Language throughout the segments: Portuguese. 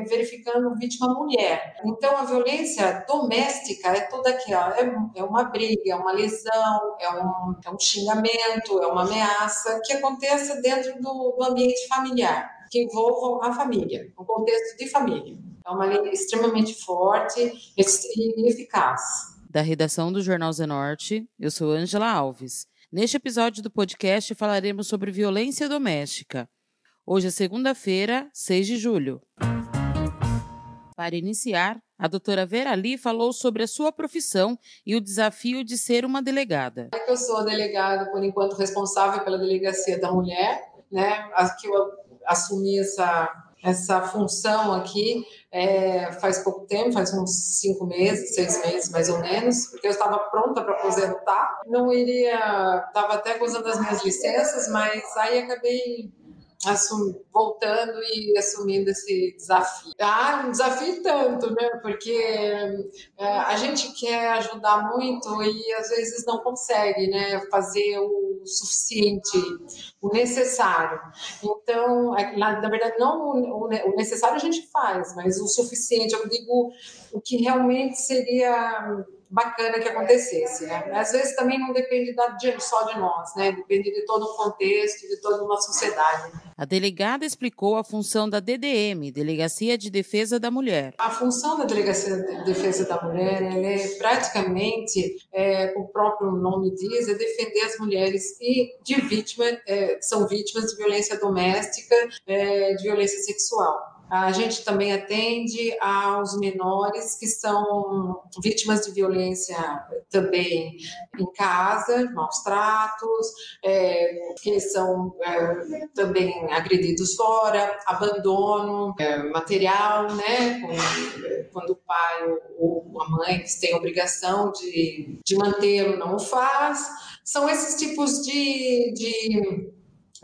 verificando vítima mulher. Então, a violência doméstica é toda aquela, é, é uma briga, é uma lesão, é um, é um xingamento, é uma ameaça que aconteça dentro do, do ambiente familiar, que envolva a família, o contexto de família. É uma lei extremamente forte e eficaz. Da redação do Jornal Zenorte, eu sou Angela Alves. Neste episódio do podcast falaremos sobre violência doméstica. Hoje é segunda-feira, 6 de julho. Para iniciar, a doutora Vera Lee falou sobre a sua profissão e o desafio de ser uma delegada. Eu sou delegada, por enquanto, responsável pela Delegacia da Mulher, né? que eu assumi essa, essa função aqui é, faz pouco tempo, faz uns cinco meses, seis meses mais ou menos, porque eu estava pronta para aposentar. Não iria, estava até gozando das minhas licenças, mas aí acabei assum, voltando e assumindo esse desafio. Ah, um desafio tanto, né? Porque é, a gente quer ajudar muito e às vezes não consegue, né? Fazer o suficiente, o necessário. Então, é, na, na verdade, não o, o necessário a gente faz, mas o suficiente, eu digo o que realmente seria bacana que acontecesse, né? Às vezes também não depende só de nós, né? Depende de todo o contexto, de toda uma sociedade. A delegada explicou a função da DDM, Delegacia de Defesa da Mulher. A função da Delegacia de Defesa da Mulher, ela é praticamente, é, o próprio nome diz, é defender as mulheres e de vítima, é, são vítimas de violência doméstica, é, de violência sexual. A gente também atende aos menores que são vítimas de violência também em casa, maus tratos, é, que são é, também agredidos fora, abandono é, material, né? Quando o pai ou a mãe que tem obrigação de, de mantê-lo não o faz. São esses tipos de, de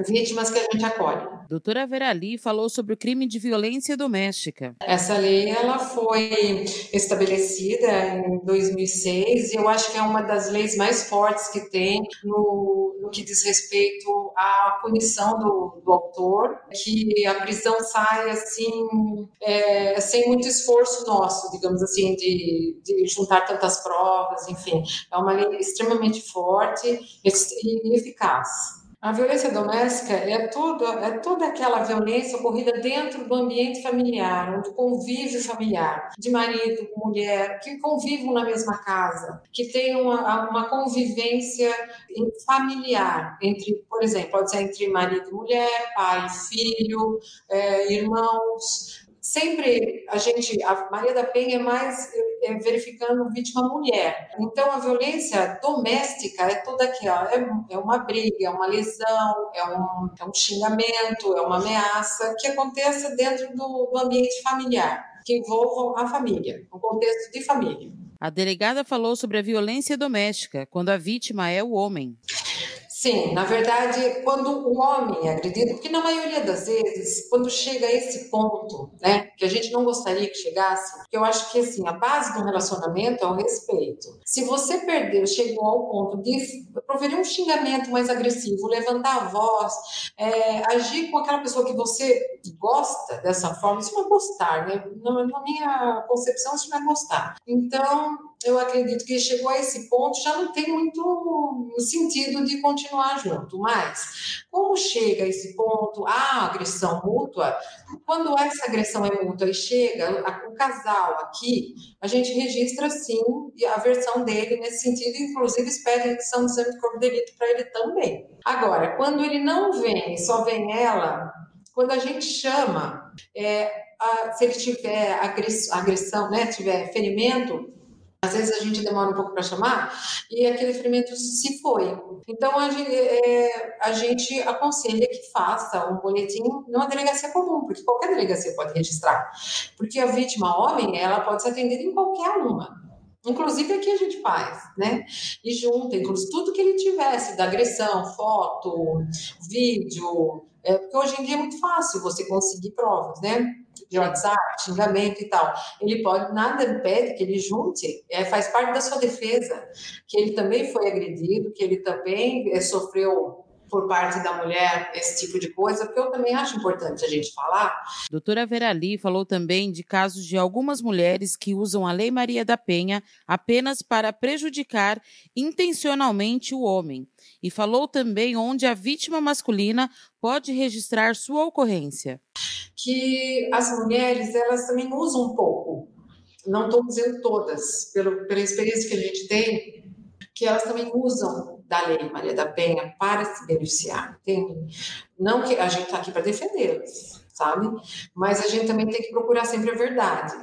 vítimas que a gente acolhe. Doutora Verali falou sobre o crime de violência doméstica. Essa lei ela foi estabelecida em 2006 e eu acho que é uma das leis mais fortes que tem no, no que diz respeito à punição do, do, autor, que a prisão sai assim é, sem muito esforço nosso, digamos assim, de, de juntar tantas provas, enfim, é uma lei extremamente forte e eficaz. A violência doméstica é tudo, é toda aquela violência ocorrida dentro do ambiente familiar, do convívio familiar, de marido, mulher, que convivam na mesma casa, que tem uma, uma convivência familiar entre, por exemplo, pode ser entre marido e mulher, pai e filho, é, irmãos, sempre a gente, a Maria da Penha é mais é, verificando vítima mulher. Então, a violência doméstica é toda aquela, é, é uma briga, é uma lesão, é um, é um xingamento, é uma ameaça que aconteça dentro do, do ambiente familiar, que envolva a família, o contexto de família. A delegada falou sobre a violência doméstica, quando a vítima é o homem. Sim, na verdade, quando o homem é agredido, porque na maioria das vezes, quando chega a esse ponto, né, que a gente não gostaria que chegasse, eu acho que assim, a base do relacionamento é o respeito. Se você perdeu, chegou ao ponto de proferir um xingamento mais agressivo, levantar a voz, é, agir com aquela pessoa que você gosta dessa forma, isso é gostar, né? Na, na minha concepção, isso é gostar. Então, eu acredito que chegou a esse ponto, já não tem muito sentido de continuar junto. Mas, como chega a esse ponto, a agressão mútua, quando essa agressão é mútua e chega, o casal aqui, a gente registra sim a versão dele nesse sentido, inclusive pede edição do exame de corpo de delito para ele também. Agora, quando ele não vem, só vem ela, quando a gente chama, é, a, se ele tiver agressão, né, tiver ferimento, às vezes a gente demora um pouco para chamar e aquele ferimento se foi. Então a gente, é, a gente, aconselha que faça um boletim numa delegacia comum, porque qualquer delegacia pode registrar. Porque a vítima homem, ela pode ser atendida em qualquer uma. Inclusive aqui a gente faz, né? E junta, inclusive tudo que ele tivesse da agressão, foto, vídeo, é, porque hoje em dia é muito fácil você conseguir provas, né? De WhatsApp, xingamento e tal. Ele pode, nada impede que ele junte, é, faz parte da sua defesa, que ele também foi agredido, que ele também é, sofreu por parte da mulher esse tipo de coisa, porque eu também acho importante a gente falar. Doutora Verali falou também de casos de algumas mulheres que usam a Lei Maria da Penha apenas para prejudicar intencionalmente o homem. E falou também onde a vítima masculina pode registrar sua ocorrência. Que as mulheres, elas também usam um pouco, não estou dizendo todas, pelo, pela experiência que a gente tem, que elas também usam da Lei Maria da Penha para se beneficiar, entende? Não que a gente está aqui para defendê-los, sabe? Mas a gente também tem que procurar sempre a verdade,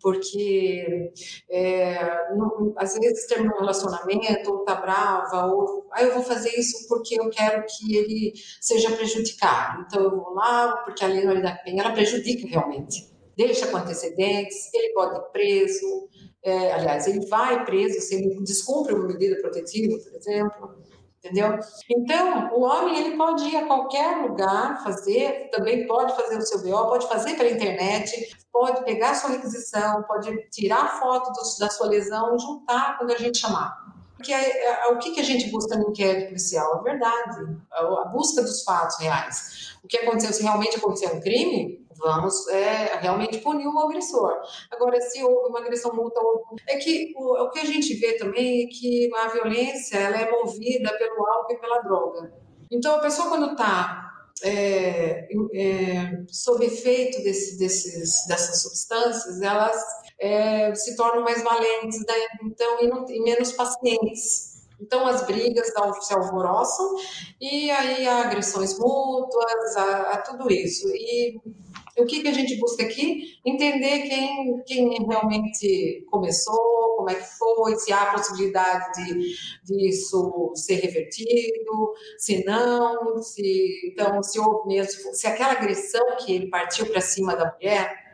porque é, não, às vezes termina um relacionamento, ou tá brava, ou ah, eu vou fazer isso porque eu quero que ele seja prejudicado. Então eu vou lá, porque a lei Maria da Penha ela prejudica realmente. Deixa com antecedentes, ele pode ir preso, é, aliás, ele vai preso se ele descumpre uma medida protetiva, por exemplo, entendeu? Então, o homem ele pode ir a qualquer lugar fazer, também pode fazer o seu BO, pode fazer pela internet, pode pegar sua requisição, pode tirar foto do, da sua lesão, juntar quando a gente chamar. Porque é, é, o que, que a gente busca no inquérito policial? A verdade, a, a busca dos fatos reais. O que aconteceu, se realmente aconteceu um crime, vamos é, realmente punir o agressor. Agora, se houve uma agressão mútua, é que o, o, que a gente vê também é que a violência ela é movida pelo álcool e pela droga. Então, a pessoa quando está é, é, sob efeito desse, desses, dessas substâncias, elas é, se tornam mais valentes, né? então e, não, e menos pacientes. Então as brigas se alvoroçam e aí há agressões mútuas, há tudo isso. E o que, que a gente busca aqui? Entender quem, quem realmente começou, como é que foi, se há possibilidade de, disso ser revertido, se não, se, então, se houve mesmo, se aquela agressão que ele partiu para cima da mulher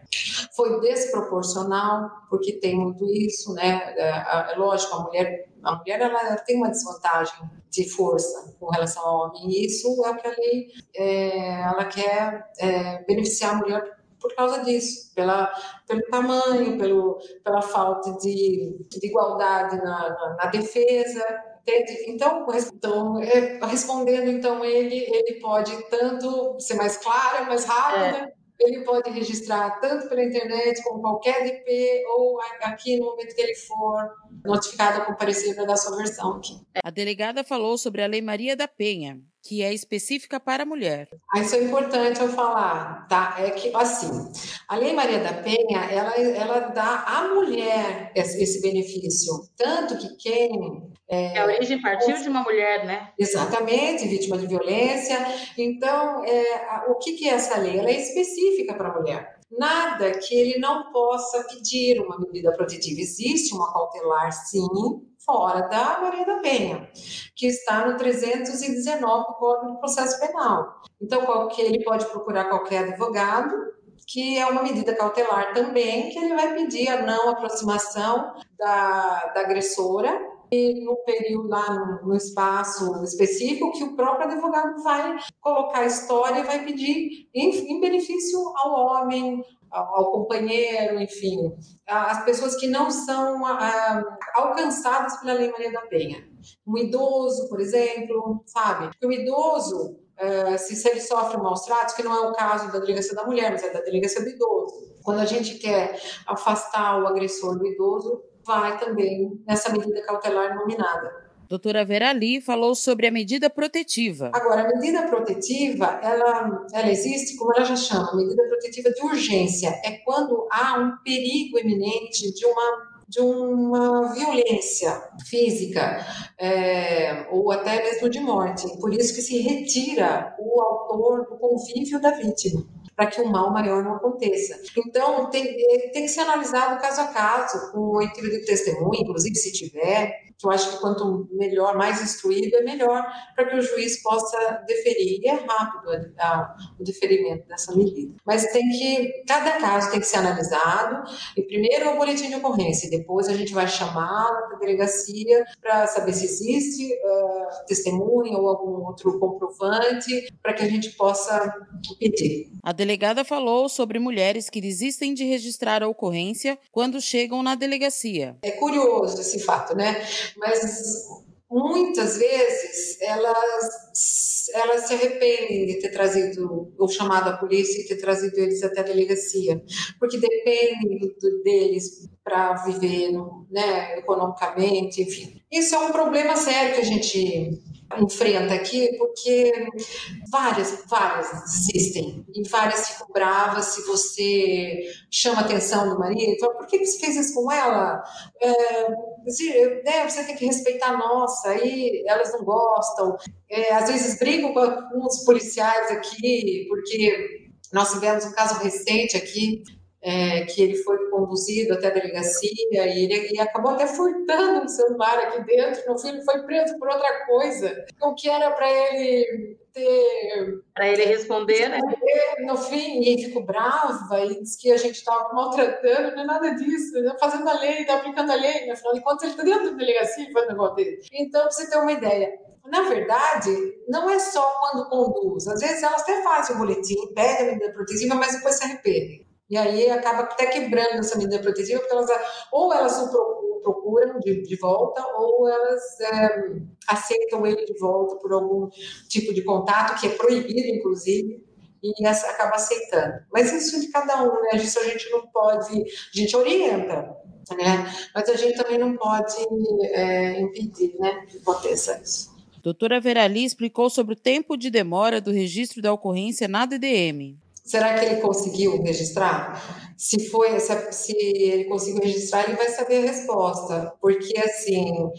foi desproporcional, porque tem muito isso, né? É, é lógico, a mulher, a mulher ela tem uma desvantagem de força com relação ao homem, e isso é o que a lei é, ela quer é, beneficiar a mulher por causa disso, pela, pelo tamanho, pelo, pela falta de, de igualdade na, na, na defesa, então, então é, respondendo, então ele ele pode tanto ser mais claro, mais rápido, é ele pode registrar tanto pela internet como qualquer DP ou aqui no momento que ele for notificado a comparecer para dar sua versão aqui. A delegada falou sobre a Lei Maria da Penha, que é específica para a mulher. Ah, isso é importante eu falar, tá? É que, assim, a Lei Maria da Penha, ela, ela dá à mulher esse, esse benefício. Tanto que quem é, a origem partiu de uma mulher, né? Exatamente, vítima de violência. Então, é, o que, que é essa lei? Ela é específica para a mulher. Nada que ele não possa pedir uma medida protetiva. Existe uma cautelar, sim, fora da Maria da Penha, que está no 319 do Código de Processo Penal. Então, qualquer, ele pode procurar qualquer advogado, que é uma medida cautelar também, que ele vai pedir a não aproximação da, da agressora e no período lá no, espaço específico que o próprio advogado vai colocar a história e vai pedir em, em benefício ao homem, ao, ao, companheiro, enfim, as pessoas que não são alcançadas pela Lei Maria da Penha. Um idoso, por exemplo, sabe? O idoso, uh, se, se ele sofre maus tratos, que não é o caso da delegacia da mulher, mas é da delegacia do idoso. Quando a gente quer afastar o agressor do idoso, vai também nessa medida cautelar nominada. Doutora Vera Lee falou sobre a medida protetiva. Agora, a medida protetiva, ela, ela existe, como ela já chama, medida protetiva de urgência. É quando há um perigo iminente de uma de uma violência física é, ou até mesmo de morte. Por isso que se retira o autor do convívio da vítima para que um mal maior não aconteça. Então, tem, tem que ser analisado caso a caso, com oitiva de testemunha, inclusive se tiver, eu acho que quanto melhor, mais instruído, é melhor para que o juiz possa deferir. E é rápido a, a, o deferimento dessa medida. Mas tem que, cada caso tem que ser analisado, e primeiro o boletim de ocorrência, e depois a gente vai chamar a delegacia para saber se existe uh, testemunha ou algum outro comprovante, para que a gente possa pedir. A delegada falou sobre mulheres que desistem de registrar a ocorrência quando chegam na delegacia. É curioso esse fato, né? Mas muitas vezes elas, elas se arrependem de ter trazido ou chamado a polícia e ter trazido eles até a delegacia, porque dependem do, deles para viver né, economicamente, enfim. Isso é um problema sério que a gente enfrenta aqui, porque várias, várias desistem e várias ficam bravas se você chama a atenção do marido, fala, por que você fez isso com ela? É, né, você tem que respeitar a nossa, aí elas não gostam, é, às vezes brigam com os policiais aqui, porque nós tivemos um caso recente aqui é, que ele foi conduzido até a delegacia e ele e acabou até furtando um celular aqui dentro. No fim, ele foi preso por outra coisa. O que era para ele ter. Para ele responder, né? No fim, e ficou brava e disse que a gente estava maltratando, não é nada disso, né? fazendo a lei, está aplicando a lei. Afinal de contas, ele está dentro da delegacia e faz o negócio dele. Então, para você ter uma ideia, na verdade, não é só quando conduz. Às vezes elas até fazem o boletim, pedem a medida protetiva, mas depois se arrependem. E aí acaba até quebrando essa medida protetiva, porque elas ou elas o procuram de, de volta, ou elas é, aceitam ele de volta por algum tipo de contato, que é proibido, inclusive, e acaba aceitando. Mas isso é de cada um, né? Isso a gente não pode. A gente orienta, né? Mas a gente também não pode é, impedir, né? Que aconteça isso. Doutora Verali explicou sobre o tempo de demora do registro da ocorrência na DDM. Será que ele conseguiu registrar? Se foi, se, se, ele conseguiu registrar, ele vai saber a resposta, porque assim,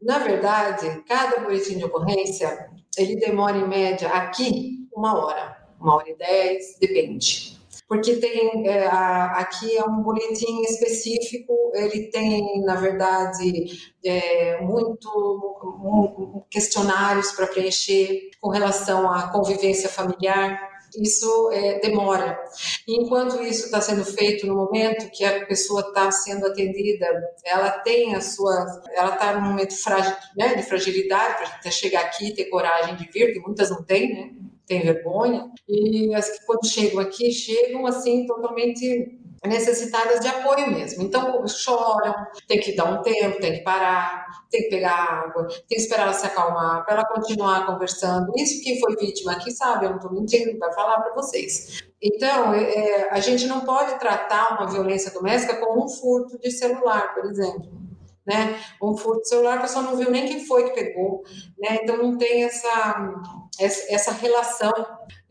na verdade, cada boletim de ocorrência ele demora em média aqui uma hora, uma hora e dez, depende. Porque tem é, a, aqui é um boletim específico, ele tem, na verdade, é, muito questionários para preencher com relação à convivência familiar isso é, demora. Enquanto isso está sendo feito no momento que a pessoa está sendo atendida, ela tem a sua, ela está num momento frágil, né, de fragilidade para chegar aqui, ter coragem de vir, que muitas não têm, né? Tem vergonha. E as que quando chegam aqui, chegam assim totalmente necessitadas de apoio mesmo. Então, choram, tem que dar um tempo, tem que parar, tem que pegar água, tem que esperar ela se acalmar, para ela continuar conversando. Isso quem foi vítima aqui sabe, eu não estou mentindo, vai falar para vocês. Então, é, é, a gente não pode tratar uma violência doméstica como um furto de celular, por exemplo né? Um furto celular, a pessoa não viu nem quem foi que pegou, né? Então não tem essa, essa relação.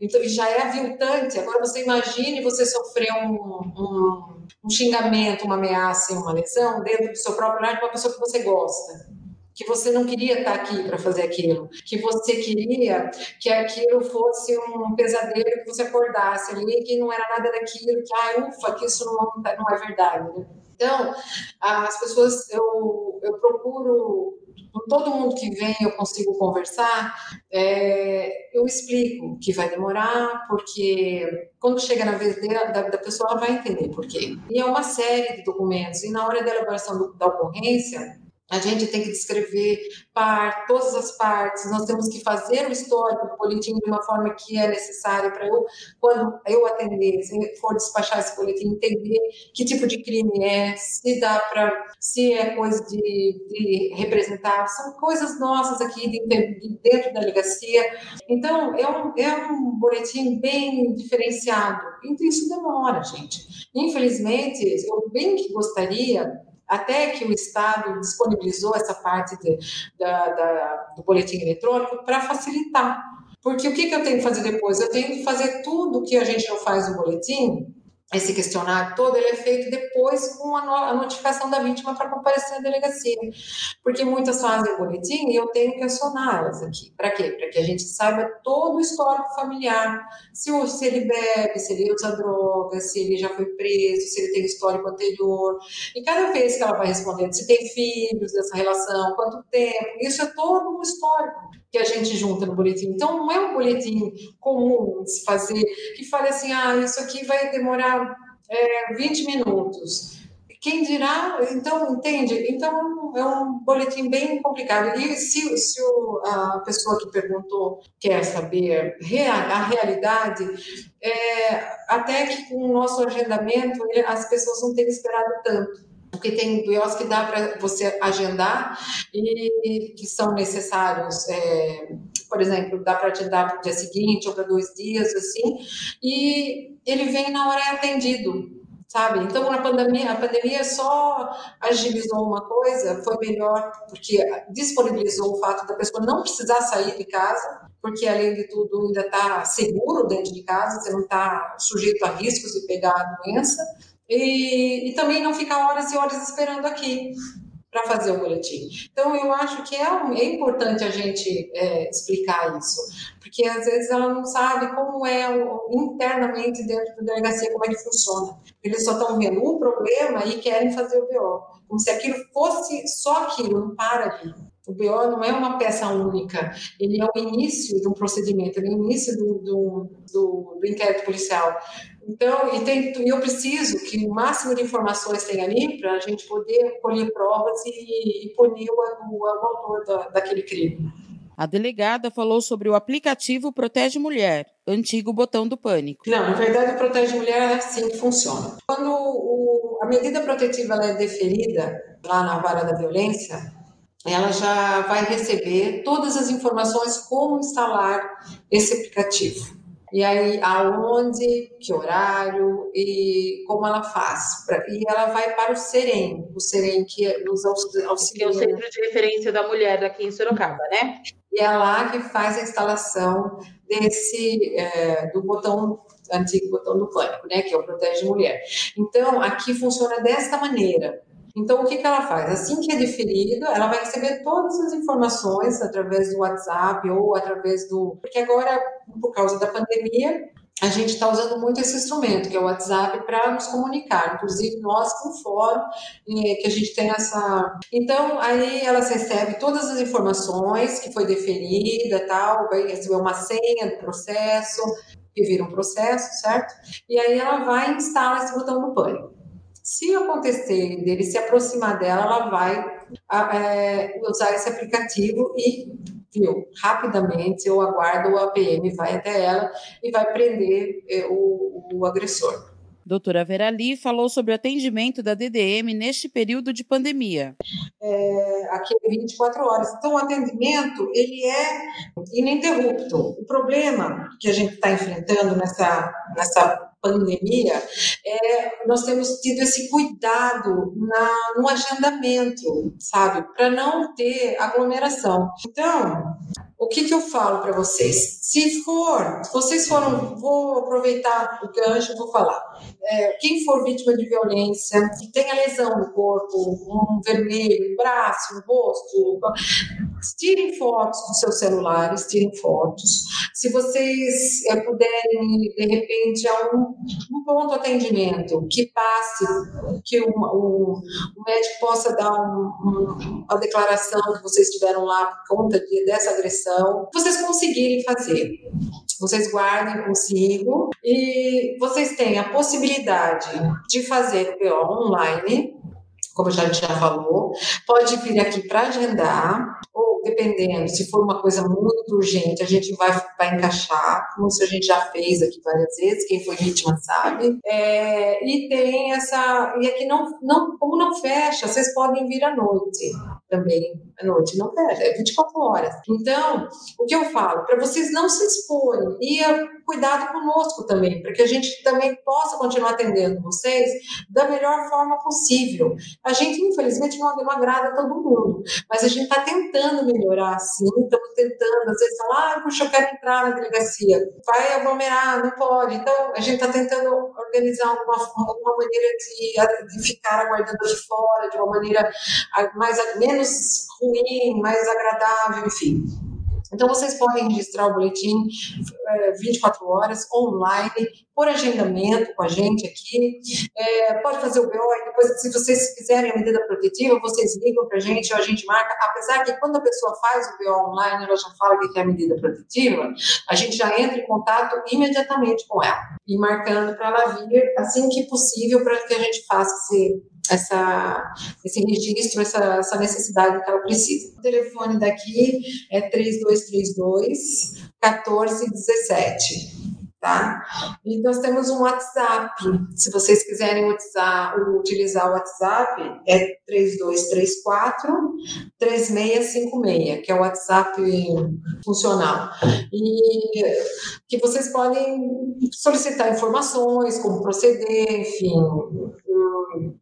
Então já é aviltante. Agora você imagine você sofrer um, um, um xingamento, uma ameaça, uma lesão dentro do seu próprio lar de uma pessoa que você gosta que você não queria estar aqui para fazer aquilo, que você queria que aquilo fosse um pesadelo, que você acordasse ali, que não era nada daquilo, que, ah, ufa, que isso não, não é verdade. Né? Então, as pessoas, eu, eu procuro, com todo mundo que vem eu consigo conversar, é, eu explico que vai demorar, porque quando chega na vez da, da, pessoa, ela vai entender por quê. E é uma série de documentos, e na hora da elaboração do, da ocorrência, a gente tem que descrever par, todas as partes, nós temos que fazer o histórico do boletim de uma forma que é necessária para eu, quando eu atender, se for despachar esse boletim, entender que tipo de crime é, se dá para, se é coisa de, de, representar, são coisas nossas aqui de, de, dentro da delegacia. Então, é um, é um boletim bem diferenciado. Então, isso demora, gente. Infelizmente, eu bem que gostaria até que o Estado disponibilizou essa parte de, da, da, do boletim eletrônico para facilitar. Porque o que, que eu tenho que fazer depois? Eu tenho que fazer tudo que a gente não faz no boletim esse questionário todo, ele é feito depois com a, no, a notificação da vítima para comparecer à delegacia. Porque muitas fazem o boletim e eu tenho que acionar elas aqui. Para quê? Para que a gente saiba todo o histórico familiar. Se, se ele bebe, se ele usa droga, se ele já foi preso, se ele tem histórico anterior. E cada vez que ela vai respondendo se tem filhos dessa relação, quanto tempo, isso é todo um histórico que a gente junta no boletim. Então, não é um boletim comum de se fazer, que fale assim, ah, isso aqui vai demorar é, 20 minutos. Quem dirá, então, entende? Então, é um boletim bem complicado. E se, se o, a pessoa que perguntou quer saber a realidade, é, até que com o nosso agendamento, as pessoas não têm esperado tanto porque tem BOs que dá para você agendar e que são necessários, é, por exemplo, dá para agendar para o dia seguinte ou para dois dias, assim, e ele vem na hora é atendido, sabe? Então, na pandemia, a pandemia só agilizou uma coisa, foi melhor, porque disponibilizou o fato da pessoa não precisar sair de casa, porque além de tudo ainda está seguro dentro de casa, você não está sujeito a riscos de pegar a doença, e, e também não ficar horas e horas esperando aqui para fazer o boletim. Então, eu acho que é, é importante a gente é, explicar isso, porque às vezes ela não sabe como é o, internamente dentro da delegacia, como é que funciona. Eles só estão vendo o problema e querem fazer o BO, como se aquilo fosse só aquilo, não para ali. O BO não é uma peça única, ele é o início de um procedimento, ele é o início do, do, do, do inquérito policial. Então, e, tem, e eu preciso que o máximo de informações tenha ali para a gente poder colher provas e, e punir o, o, o autor da, daquele crime. A delegada falou sobre o aplicativo Protege Mulher, antigo botão do pânico. Não, na verdade, o Protege Mulher é assim que funciona. Quando o, a medida protetiva é deferida lá na vara da violência, ela já vai receber todas as informações como instalar esse aplicativo. E aí, aonde, que horário e como ela faz. E ela vai para o SEREM, o SEREM que nos auxilia. Que é o Centro de Referência da Mulher aqui em Sorocaba, né? E é lá que faz a instalação desse, é, do botão, antigo botão do pânico, né? Que é o Protege Mulher. Então, aqui funciona desta maneira. Então, o que, que ela faz? Assim que é deferido, ela vai receber todas as informações através do WhatsApp ou através do. Porque agora, por causa da pandemia, a gente está usando muito esse instrumento, que é o WhatsApp, para nos comunicar. Inclusive, nós com o fórum, que a gente tem essa. Então, aí elas recebem todas as informações que foi deferida, tal, vai receber uma senha do processo, que vira um processo, certo? E aí ela vai instalar esse botão do pânico. Se acontecer dele se aproximar dela, ela vai é, usar esse aplicativo e viu, rapidamente eu aguardo o APM vai até ela e vai prender é, o, o agressor. Doutora Verali falou sobre o atendimento da DDM neste período de pandemia. É, aqui é 24 horas. Então, o atendimento ele é ininterrupto. O problema que a gente está enfrentando nessa, nessa pandemia, é, nós temos tido esse cuidado na, no agendamento, sabe, para não ter aglomeração. Então, o que, que eu falo para vocês? Se for, vocês foram, vou aproveitar o gancho, vou falar. É, quem for vítima de violência, que tenha lesão no corpo, um vermelho, um braço, um rosto, tirem fotos dos seus celulares, tirem fotos. Se vocês é, puderem, de repente, a um, um ponto de atendimento que passe, que o, o, o médico possa dar um, um, uma declaração que vocês tiveram lá por conta de, dessa agressão vocês conseguirem fazer. Vocês guardem consigo e vocês têm a possibilidade de fazer o PO online, como a gente já falou, pode vir aqui para agendar, ou dependendo, se for uma coisa muito urgente, a gente vai, vai encaixar, como se a gente já fez aqui várias vezes, quem foi vítima sabe. É, e tem essa. E aqui não, não, como não fecha, vocês podem vir à noite. também à noite. Não perde, é 24 horas. Então, o que eu falo? Para vocês não se exporem e cuidado conosco também, para que a gente também possa continuar atendendo vocês da melhor forma possível. A gente, infelizmente, não, não agrada todo mundo, mas a gente está tentando melhorar, sim, estamos tentando, às vezes falar, ah, puxa, eu quero entrar na delegacia, vai aglomerar, não pode. Então, a gente está tentando organizar alguma, alguma maneira de, de ficar aguardando de fora, de uma maneira mais, menos ruim, mais agradável, enfim. Então, vocês podem registrar o boletim é, 24 horas, online, por agendamento com a gente aqui. É, pode fazer o BO e depois, se vocês quiserem a medida protetiva, vocês ligam para a gente ou a gente marca. Apesar que quando a pessoa faz o BO online, ela já fala que quer a medida protetiva, a gente já entra em contato imediatamente com ela e marcando para ela vir assim que possível para que a gente faça esse essa, esse registro, essa, essa necessidade que ela precisa. O telefone daqui é 3232 1417 tá? E nós temos um WhatsApp. Se vocês quiserem WhatsApp, utilizar o WhatsApp, é 3234 3656, que é o WhatsApp funcional. E que vocês podem solicitar informações, como proceder, enfim,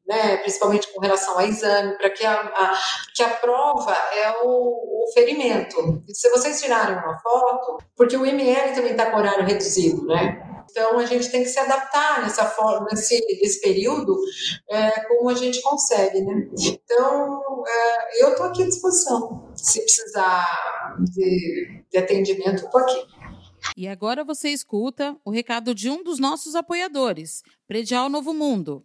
né, principalmente com relação ao exame, para que a, a, que a prova é o, o ferimento. Se vocês tirarem uma foto, porque o ML também está com horário reduzido, né? Então a gente tem que se adaptar nessa forma, nesse, nesse período, é, como a gente consegue, né? Então é, eu estou aqui à disposição. Se precisar de, de atendimento, estou aqui. E agora você escuta o recado de um dos nossos apoiadores, Predial Novo Mundo.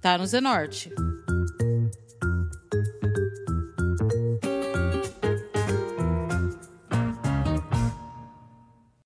tá no Zenorte.